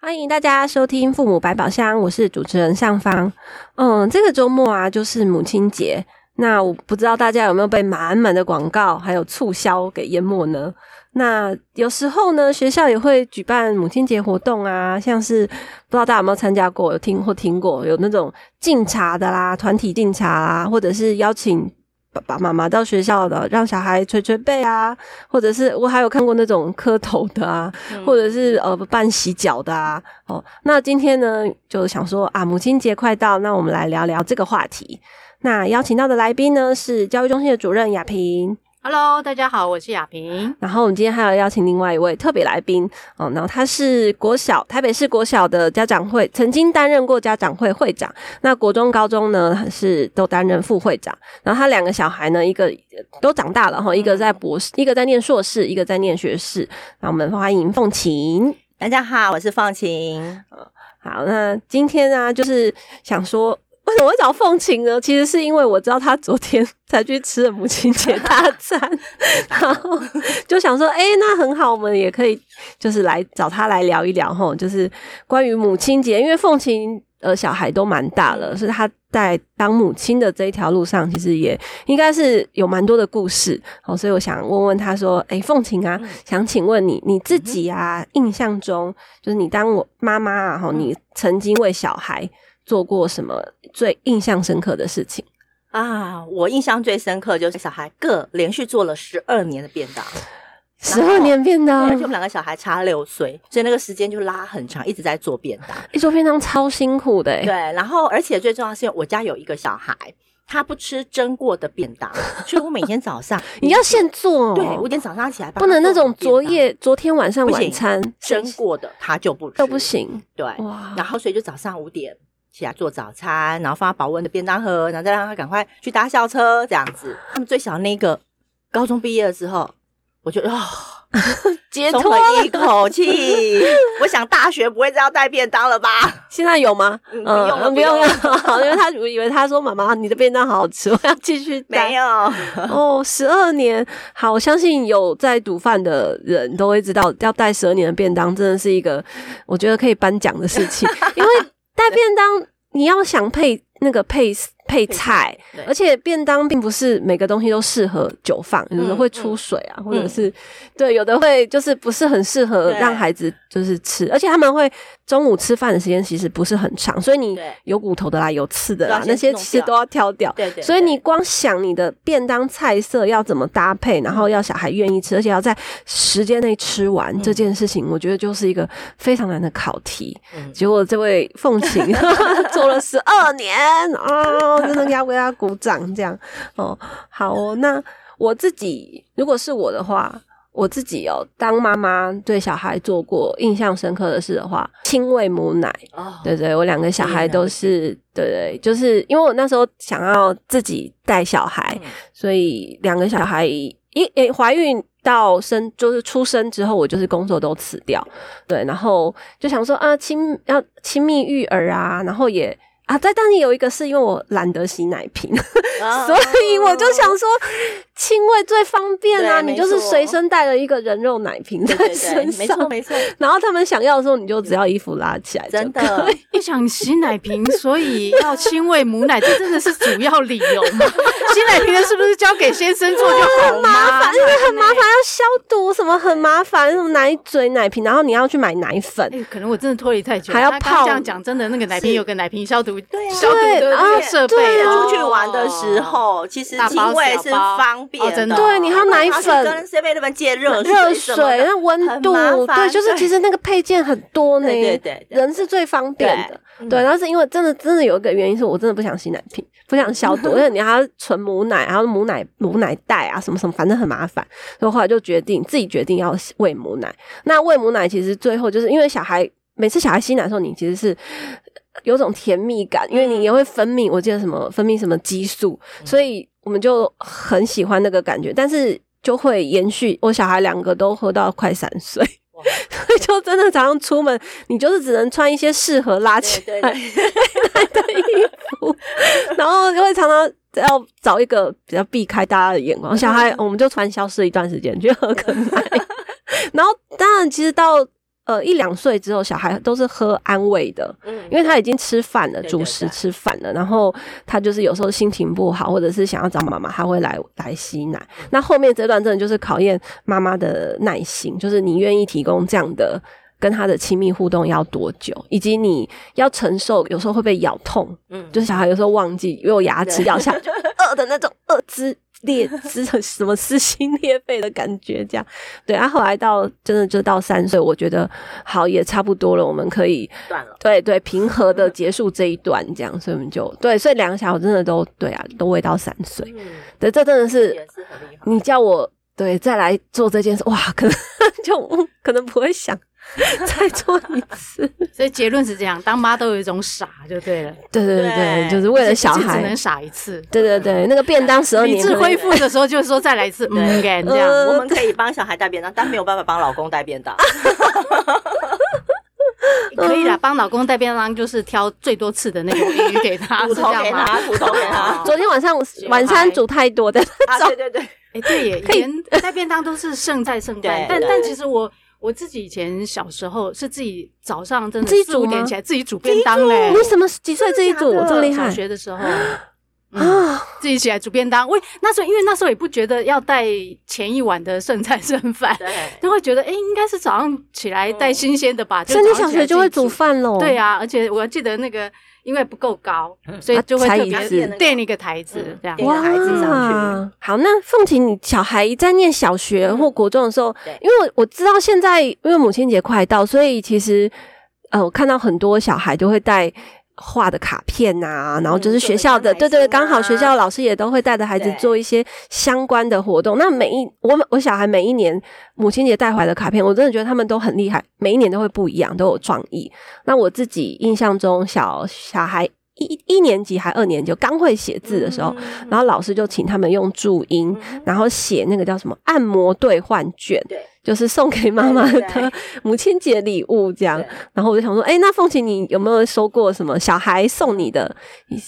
欢迎大家收听《父母百宝箱》，我是主持人尚方。嗯，这个周末啊，就是母亲节。那我不知道大家有没有被满满的广告还有促销给淹没呢？那有时候呢，学校也会举办母亲节活动啊，像是不知道大家有没有参加过，有听或听过有那种敬茶的啦，团体敬茶啦，或者是邀请。爸爸妈妈到学校的，让小孩捶捶背啊，或者是我还有看过那种磕头的啊，嗯、或者是呃办洗脚的啊。哦，那今天呢，就想说啊，母亲节快到，那我们来聊聊这个话题。那邀请到的来宾呢，是教育中心的主任雅萍。Hello，大家好，我是雅萍。然后我们今天还要邀请另外一位特别来宾哦，然后他是国小台北市国小的家长会曾经担任过家长会会长，那国中、高中呢是都担任副会长。然后他两个小孩呢，一个都长大了哈，一个在博士，一个在念硕士，一个在念学士。那我们欢迎凤琴。大家好，我是凤琴。好，那今天呢，就是想说。为什么会找凤琴呢？其实是因为我知道她昨天才去吃了母亲节大餐，然后就想说，哎、欸，那很好，我们也可以就是来找她来聊一聊吼，就是关于母亲节。因为凤琴呃小孩都蛮大了，所以他在当母亲的这一条路上，其实也应该是有蛮多的故事。哦，所以我想问问她说，哎、欸，凤琴啊，想请问你你自己啊，印象中就是你当我妈妈啊，吼，你曾经为小孩。做过什么最印象深刻的事情啊？我印象最深刻就是小孩各连续做了十二年的便当，十二年便当，而且我们两个小孩差六岁，所以那个时间就拉很长，一直在做便当。一做便当超辛苦的，对。然后，而且最重要的是，我家有一个小孩，他不吃蒸过的便当，所以我每天早上 你要现做，对，五点早上起来，不能那种昨夜、昨天晚上晚餐蒸过的，他就不吃都不行。对，哇。然后所以就早上五点。起来做早餐，然后放他保温的便当盒，然后再让他赶快去搭校车，这样子。他们最小的那个高中毕业的时候，我就哦，解脱了一口气。我想大学不会再要带便当了吧？现在有吗？嗯，不用了，不用了。因为他以为他说妈妈，你的便当好好吃，我要继续 带。没有哦，十二年，好，我相信有在煮饭的人都会知道，要带十二年的便当，真的是一个我觉得可以颁奖的事情，便当，你要想配那个配配菜，而且便当并不是每个东西都适合久放，有的会出水啊，或者是对，有的会就是不是很适合让孩子就是吃，而且他们会中午吃饭的时间其实不是很长，所以你有骨头的啦，有刺的啦，那些其实都要挑掉。对对。所以你光想你的便当菜色要怎么搭配，然后要小孩愿意吃，而且要在时间内吃完这件事情，我觉得就是一个非常难的考题。结果这位凤琴 做了十二年啊！真的要为他鼓掌，这样哦，好哦。那我自己如果是我的话，我自己哦，当妈妈对小孩做过印象深刻的事的话，亲喂母奶。哦，对对，我两个小孩都是，对对，就是因为我那时候想要自己带小孩，嗯、所以两个小孩一诶怀孕到生就是出生之后，我就是工作都辞掉，对，然后就想说啊，亲要亲密育儿啊，然后也。啊，在当年有一个是因为我懒得洗奶瓶，所以我就想说。亲喂最方便啊！你就是随身带了一个人肉奶瓶在身上，没错没错。然后他们想要的时候，你就只要衣服拉起来，真的。不想洗奶瓶，所以要亲喂母奶，这真的是主要理由吗？洗奶瓶的是不是交给先生做就好了？很麻烦，因为很麻烦，要消毒什么很麻烦，什么奶嘴奶瓶，然后你要去买奶粉。可能我真的脱离太久，还要泡。这样讲真的，那个奶瓶有个奶瓶消毒，对消毒的设备。出去玩的时候，其实亲喂是方。哦，真的，对，你还有奶粉，跟 seven 那边借热热水，那温度，对，就是其实那个配件很多呢，对对，人是最方便的，对，然后是因为真的真的有一个原因是我真的不想洗奶瓶，不想消毒，因为你还要存母奶，然后母奶母奶袋啊什么什么，反正很麻烦，所以后来就决定自己决定要喂母奶。那喂母奶其实最后就是因为小孩每次小孩吸奶的时候，你其实是有种甜蜜感，因为你也会分泌，我记得什么分泌什么激素，所以。我们就很喜欢那个感觉，但是就会延续。我小孩两个都喝到快三岁，所以就真的早上出门，你就是只能穿一些适合拉起来的 衣服，然后就会常常要找一个比较避开大家的眼光。小孩 我们就突然消失一段时间，觉得很可爱。然后当然，其实到呃一两岁之后，小孩都是喝安慰的，嗯，因为他已经吃饭了，主食吃饭了，然后他就是有时候心情不好，或者是想要找妈妈，他会来来吸奶。那后面这段真的就是考验妈妈的耐心，就是你愿意提供这样的跟他的亲密互动要多久，以及你要承受有时候会被咬痛，嗯，就是小孩有时候忘记因为我牙齿咬下 就饿的那种饿之。裂撕 什么撕心裂肺的感觉，这样对啊。后来到真的就到三岁，我觉得好也差不多了，我们可以断了。对对，平和的结束这一段，这样，所以我们就对，所以两个小孩真的都对啊，都未到三岁。嗯，对，这真的是。你叫我对再来做这件事，哇，可能 就可能不会想。再做一次，所以结论是这样：当妈都有一种傻就对了。对对对，对就是为了小孩只能傻一次。对对对，那个便当十二年理智恢复的时候，就是说再来一次，嗯，这样。我们可以帮小孩带便当，但没有办法帮老公带便当。可以啦，帮老公带便当就是挑最多次的那个鱼给他，骨头给他，骨头给他。昨天晚上晚餐煮太多的，啊，对对对，哎，对耶，以前带便当都是剩菜剩饭，但但其实我。我自己以前小时候是自己早上真的四五点起来自己煮便当嘞。你什么几岁自己煮这么厉害？小学的时候啊，自己起来煮便当。喂，那时候因为那时候也不觉得要带前一晚的剩菜剩饭，对，都会觉得哎，应该是早上起来带新鲜的吧。所以你小学就会煮饭喽？对啊，而且我还记得那个。因为不够高，所以就会特别垫一个台子，这样。哇，台子。上去。好，那凤琴，你小孩在念小学或国中的时候，因为我知道现在因为母亲节快到，所以其实呃，我看到很多小孩都会带画的卡片啊，然后就是学校的，对对，刚好学校老师也都会带着孩子做一些相关的活动。那每一我我小孩每一年母亲节带回来的卡片，我真的觉得他们都很厉害，每一年都会不一样，都有创意。那我自己印象中，小小孩一一年级还二年级刚会写字的时候，然后老师就请他们用注音，然后写那个叫什么按摩兑换券。对。就是送给妈妈的母亲节礼物这样，然后我就想说，哎、欸，那凤琴你有没有收过什么小孩送你的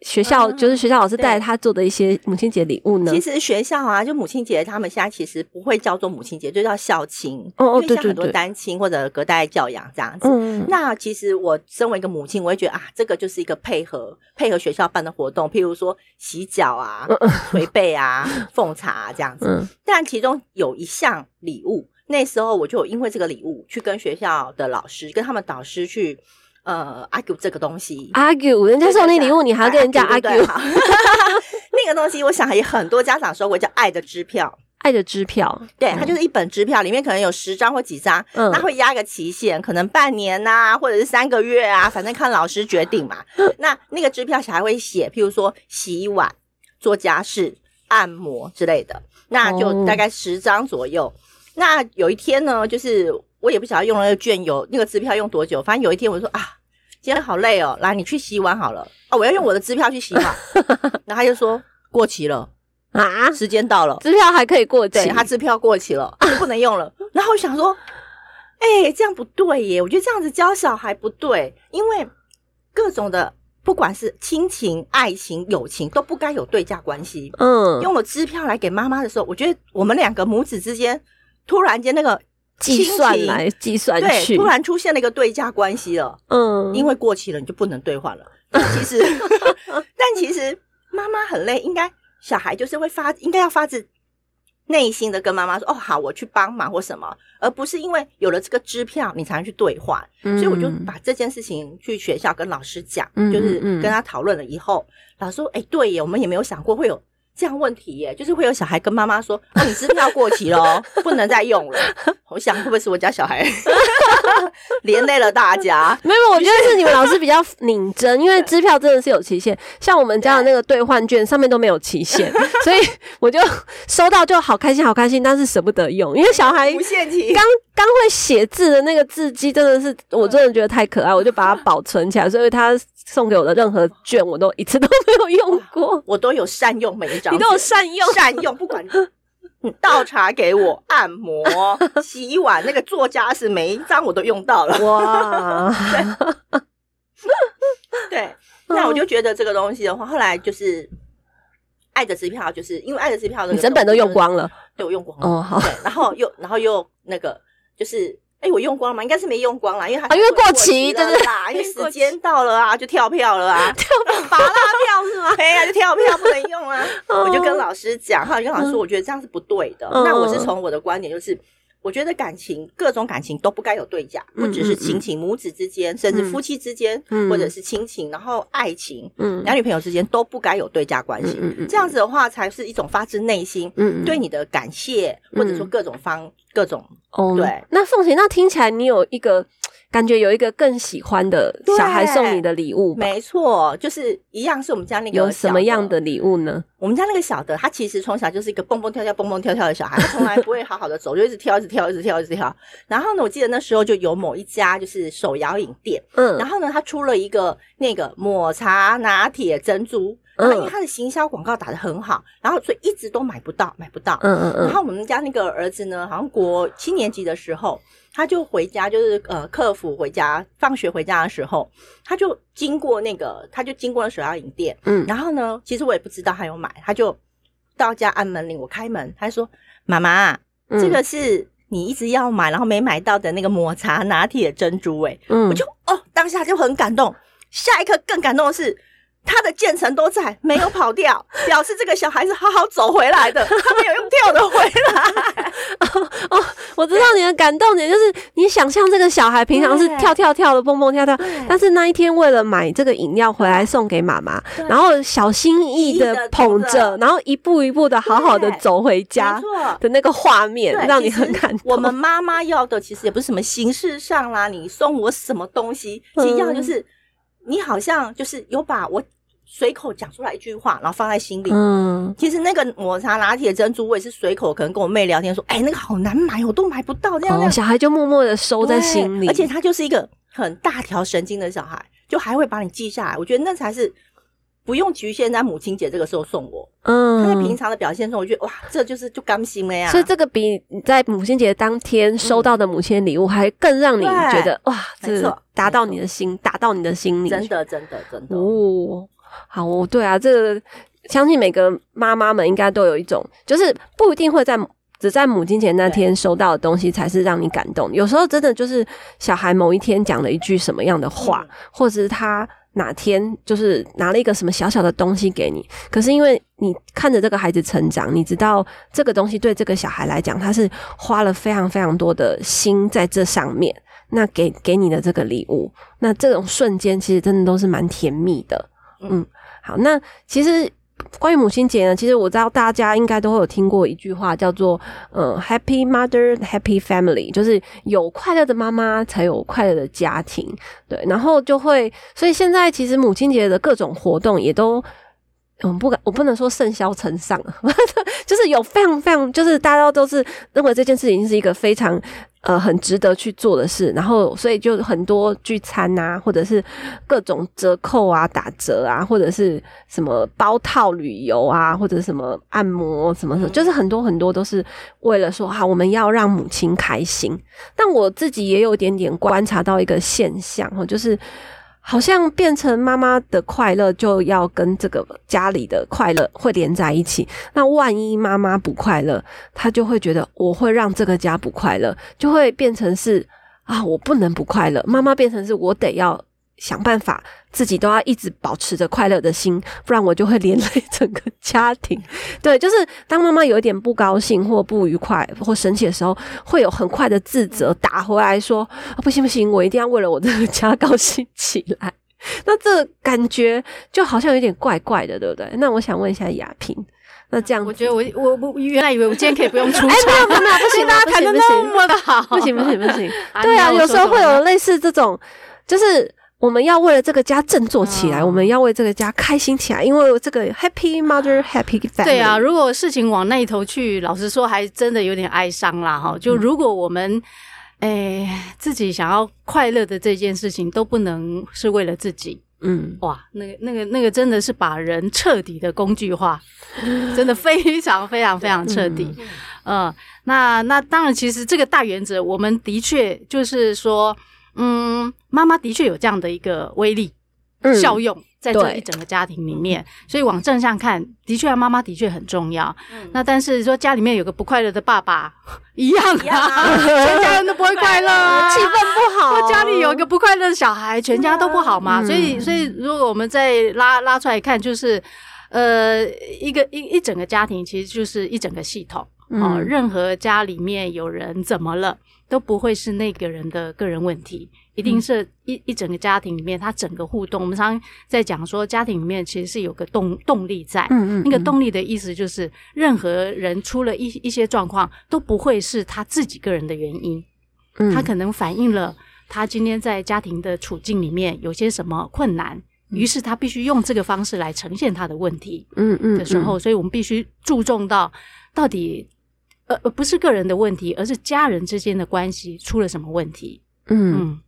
学校，嗯、就是学校老师带他做的一些母亲节礼物呢？其实学校啊，就母亲节，他们现在其实不会叫做母亲节，就叫校亲。哦哦，对对对，很多单亲或者隔代教养这样子。嗯，那其实我身为一个母亲，我会觉得啊，这个就是一个配合配合学校办的活动，譬如说洗脚啊、捶背啊、奉茶啊这样子。嗯，但其中有一项礼物。那时候我就因为这个礼物去跟学校的老师、跟他们导师去呃 argue 这个东西，argue 人家送你礼物，你还要跟人家 argue。那个东西，我想也很多家长收过，叫爱的支票。爱的支票，对，它就是一本支票，里面可能有十张或几张，嗯，它会压个期限，可能半年呐、啊，或者是三个月啊，反正看老师决定嘛。那那个支票小孩会写，譬如说洗碗、做家事、按摩之类的，那就大概十张左右。那有一天呢，就是我也不晓得用了那个券有那个支票用多久，反正有一天我就说啊，今天好累哦，来你去洗碗好了哦，我要用我的支票去洗碗，然后他就说过期了啊，时间到了，支票还可以过期，对，他支票过期了，就不能用了。然后我想说，哎、欸，这样不对耶，我觉得这样子教小孩不对，因为各种的不管是亲情、爱情、友情都不该有对价关系。嗯，用了支票来给妈妈的时候，我觉得我们两个母子之间。突然间，那个计算来计算去，对，突然出现了一个对价关系了。嗯，因为过期了，你就不能兑换了。但其实，但其实妈妈很累，应该小孩就是会发，应该要发自内心的跟妈妈说：“哦，好，我去帮忙或什么。”而不是因为有了这个支票，你才能去兑换。嗯，所以我就把这件事情去学校跟老师讲，嗯，就是跟他讨论了以后，老师说：“哎，对耶，我们也没有想过会有。”这样问题耶，就是会有小孩跟妈妈说：“哦，你支票过期了，不能再用了。”我想会不会是我家小孩 连累了大家？没有，我觉得是你们老师比较拧真，因为支票真的是有期限。像我们家的那个兑换券上面都没有期限，所以我就收到就好开心，好开心，但是舍不得用，因为小孩无限期刚刚会写字的那个字迹真的是，我真的觉得太可爱，我就把它保存起来，所以他。送给我的任何券，我都一次都没有用过，我都有善用每一张。你都有善用，善用，不管你 倒茶给我、按摩、洗碗，那个做家事，每一张我都用到了。哇！对，那我就觉得这个东西的话，后来就是爱的支票，就是因为爱的支票，你整本都用光了，对，我用光了。哦，好。然后又，然后又那个，就是。哎，我用光了吗？应该是没用光啦，因为它啊，因为过期，真的啦，因为时间到了啊，就跳票了啊，跳拔拉票是吗？对 呀，就跳票不能用啊。我就跟老师讲，哈，跟老师说，我觉得这样是不对的。那我是从我的观点就是。我觉得感情，各种感情都不该有对价，不只是亲情，母子之间，甚至夫妻之间，或者是亲情，然后爱情，男女朋友之间都不该有对价关系。这样子的话，才是一种发自内心对你的感谢，或者说各种方各种。对，那凤姐，那听起来你有一个。感觉有一个更喜欢的小孩送你的礼物，没错，就是一样是我们家那个。有什么样的礼物呢？我们家那个小的，他其实从小就是一个蹦蹦跳跳、蹦蹦跳跳的小孩，他从来不会好好的走，就一直跳，一直跳，一直跳，一直跳。然后呢，我记得那时候就有某一家就是手摇饮店，嗯，然后呢，他出了一个那个抹茶拿铁珍珠，嗯，因为他的行销广告打得很好，然后所以一直都买不到，买不到，嗯嗯嗯。然后我们家那个儿子呢，好像国七年级的时候。他就回家，就是呃，客服回家，放学回家的时候，他就经过那个，他就经过了手摇饮店，嗯，然后呢，其实我也不知道他有买，他就到家按门铃，我开门，他说：“妈妈，嗯、这个是你一直要买，然后没买到的那个抹茶拿铁珍珠，欸，诶嗯，我就哦，当下就很感动，下一刻更感动的是。”他的渐层都在，没有跑掉，表示这个小孩是好好走回来的，他没有用跳的回来。哦哦，我知道你的感动点就是，你想象这个小孩平常是跳跳跳的，蹦蹦跳跳，但是那一天为了买这个饮料回来送给妈妈，然后小心翼翼的捧着，然后一步一步的好好的走回家的那个画面，让你很感动。我们妈妈要的其实也不是什么形式上啦，你送我什么东西，其实要的就是你好像就是有把我。随口讲出来一句话，然后放在心里。嗯，其实那个抹茶拿铁珍珠，我也是随口，可能跟我妹聊天说：“哎、欸，那个好难买，我都买不到。”这样，小孩就默默的收在心里。而且他就是一个很大条神经的小孩，就还会把你记下来。我觉得那才是不用局限在母亲节这个时候送我。嗯，他在平常的表现中，我觉得哇，这就是就甘心了呀。所以这个比你在母亲节当天收到的母亲礼物还更让你觉得、嗯、哇，没错，达到你的心，达到你的心里。真的，真的，真的哦。好哦，对啊，这个相信每个妈妈们应该都有一种，就是不一定会在只在母亲节那天收到的东西才是让你感动。有时候真的就是小孩某一天讲了一句什么样的话，或者是他哪天就是拿了一个什么小小的东西给你，可是因为你看着这个孩子成长，你知道这个东西对这个小孩来讲，他是花了非常非常多的心在这上面。那给给你的这个礼物，那这种瞬间其实真的都是蛮甜蜜的。嗯，好，那其实关于母亲节呢，其实我知道大家应该都会有听过一句话，叫做“呃，Happy Mother, Happy Family”，就是有快乐的妈妈才有快乐的家庭。对，然后就会，所以现在其实母亲节的各种活动也都。我们不敢，我不能说甚嚣尘上，就是有非常非常，就是大家都是认为这件事情是一个非常呃很值得去做的事，然后所以就很多聚餐啊，或者是各种折扣啊、打折啊，或者是什么包套旅游啊，或者什么按摩什么什么，就是很多很多都是为了说哈我们要让母亲开心。但我自己也有点点观察到一个现象哈，就是。好像变成妈妈的快乐就要跟这个家里的快乐会连在一起。那万一妈妈不快乐，她就会觉得我会让这个家不快乐，就会变成是啊，我不能不快乐。妈妈变成是我得要。想办法，自己都要一直保持着快乐的心，不然我就会连累整个家庭。对，就是当妈妈有一点不高兴或不愉快或生气的时候，会有很快的自责打回来说：“啊，不行不行，我一定要为了我这个家高兴起来。”那这感觉就好像有点怪怪的，对不对？那我想问一下雅萍，那这样，我觉得我我我原来以为我今天可以不用出场，哎，没有没有没有，不行，大家谈的那么的好，不行不行不行，对啊，有时候会有类似这种，就是。我们要为了这个家振作起来，嗯、我们要为这个家开心起来，因为这个 Happy Mother Happy Family。对啊，如果事情往那一头去，老实说，还真的有点哀伤啦哈。就如果我们，哎、嗯，自己想要快乐的这件事情都不能是为了自己，嗯，哇，那个、那个、那个真的是把人彻底的工具化，真的非常非常非常彻底。嗯，嗯，那那当然，其实这个大原则，我们的确就是说。嗯，妈妈的确有这样的一个威力、嗯、效用在这一整个家庭里面，所以往正向看，的确啊，妈妈的确很重要。嗯、那但是说家里面有个不快乐的爸爸，一样啊，全家人都不会快乐啊，气氛不好。或家里有一个不快乐的小孩，全家都不好嘛。嗯、所以，所以如果我们再拉拉出来看，就是呃，一个一一整个家庭其实就是一整个系统。哦，任何家里面有人怎么了，都不会是那个人的个人问题，一定是一一整个家庭里面，他整个互动。我们常常在讲说，家庭里面其实是有个动动力在，嗯嗯，那个动力的意思就是，任何人出了一一些状况，都不会是他自己个人的原因，他可能反映了他今天在家庭的处境里面有些什么困难，于是他必须用这个方式来呈现他的问题，嗯嗯的时候，所以我们必须注重到到底。呃呃，不是个人的问题，而是家人之间的关系出了什么问题？嗯，嗯，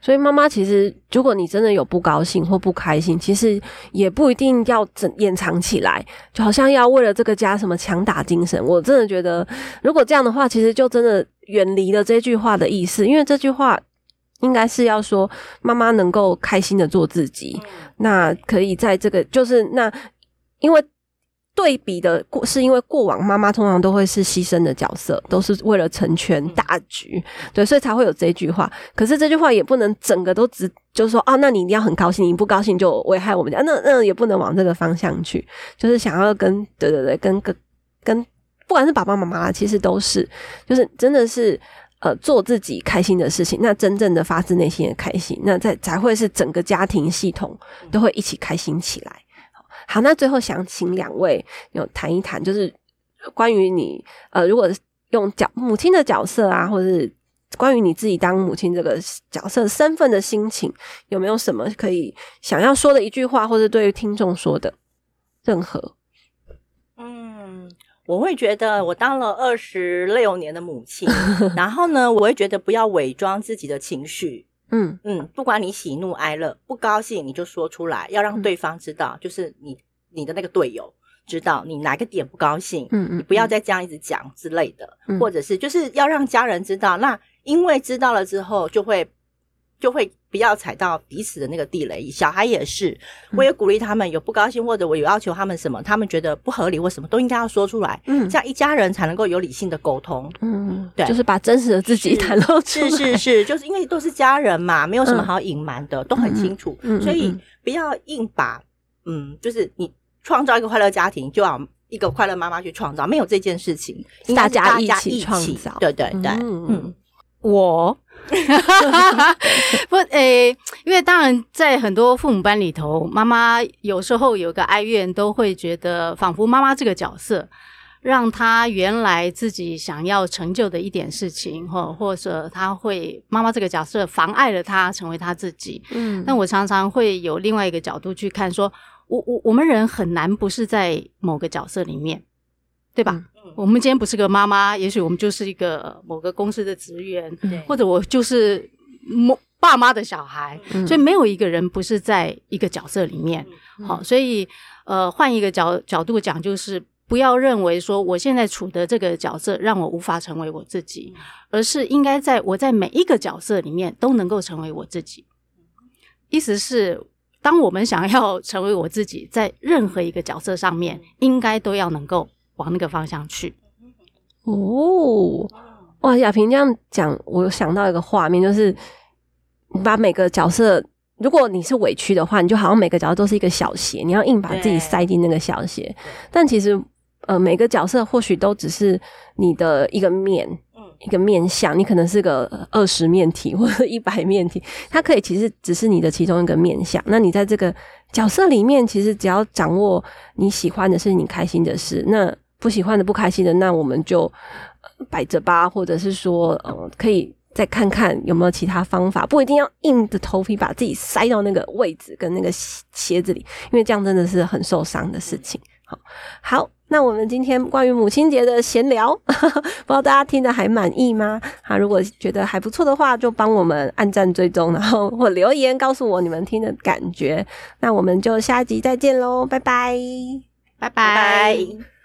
所以妈妈其实，如果你真的有不高兴或不开心，其实也不一定要整掩藏起来，就好像要为了这个家什么强打精神。我真的觉得，如果这样的话，其实就真的远离了这句话的意思，因为这句话应该是要说妈妈能够开心的做自己，嗯、那可以在这个就是那因为。对比的过是因为过往妈妈通常都会是牺牲的角色，都是为了成全大局，对，所以才会有这句话。可是这句话也不能整个都只就是说啊，那你一定要很高兴，你不高兴就危害我们家，那那也不能往这个方向去。就是想要跟对对对，跟跟跟，不管是爸爸妈妈，其实都是，就是真的是呃做自己开心的事情，那真正的发自内心的开心，那在才会是整个家庭系统都会一起开心起来。好，那最后想请两位有谈一谈，就是关于你呃，如果用角母亲的角色啊，或者是关于你自己当母亲这个角色身份的心情，有没有什么可以想要说的一句话，或者对于听众说的任何？嗯，我会觉得我当了二十六年的母亲，然后呢，我会觉得不要伪装自己的情绪。嗯。嗯，不管你喜怒哀乐，不高兴你就说出来，要让对方知道，嗯、就是你你的那个队友知道你哪个点不高兴，嗯嗯，你不要再这样一直讲之类的，嗯、或者是就是要让家人知道，那因为知道了之后就会。就会不要踩到彼此的那个地雷。小孩也是，我也鼓励他们有不高兴或者我有要求他们什么，他们觉得不合理或什么都应该要说出来。嗯，这样一家人才能够有理性的沟通。嗯，对，就是把真实的自己袒露出来。是是是，就是因为都是家人嘛，没有什么好隐瞒的，都很清楚。嗯，所以不要硬把嗯，就是你创造一个快乐家庭，就要一个快乐妈妈去创造，没有这件事情，大家一起创造。对对对，嗯。我 不诶、欸，因为当然在很多父母班里头，妈妈有时候有个哀怨，都会觉得仿佛妈妈这个角色，让他原来自己想要成就的一点事情，或或者他会妈妈这个角色妨碍了他成为他自己。嗯，但我常常会有另外一个角度去看说，说我我我们人很难不是在某个角色里面，对吧？嗯我们今天不是个妈妈，也许我们就是一个某个公司的职员，对或者我就是某爸妈的小孩，嗯、所以没有一个人不是在一个角色里面。嗯、好，所以呃，换一个角角度讲，就是不要认为说我现在处的这个角色让我无法成为我自己，嗯、而是应该在我在每一个角色里面都能够成为我自己。意思是，当我们想要成为我自己，在任何一个角色上面，应该都要能够。往那个方向去哦，哇！亚萍这样讲，我想到一个画面，就是你把每个角色，如果你是委屈的话，你就好像每个角色都是一个小鞋，你要硬把自己塞进那个小鞋。但其实，呃，每个角色或许都只是你的一个面，嗯，一个面相。你可能是个二十面体 或者一百面体，它可以其实只是你的其中一个面相。那你在这个角色里面，其实只要掌握你喜欢的事，你开心的事，那。不喜欢的、不开心的，那我们就摆着吧，或者是说，嗯，可以再看看有没有其他方法，不一定要硬着头皮把自己塞到那个位置跟那个鞋子里，因为这样真的是很受伤的事情。好，好，那我们今天关于母亲节的闲聊，不知道大家听得还满意吗？啊，如果觉得还不错的话，就帮我们按赞、追踪，然后或留言告诉我你们听的感觉。那我们就下一集再见喽，拜拜，拜拜。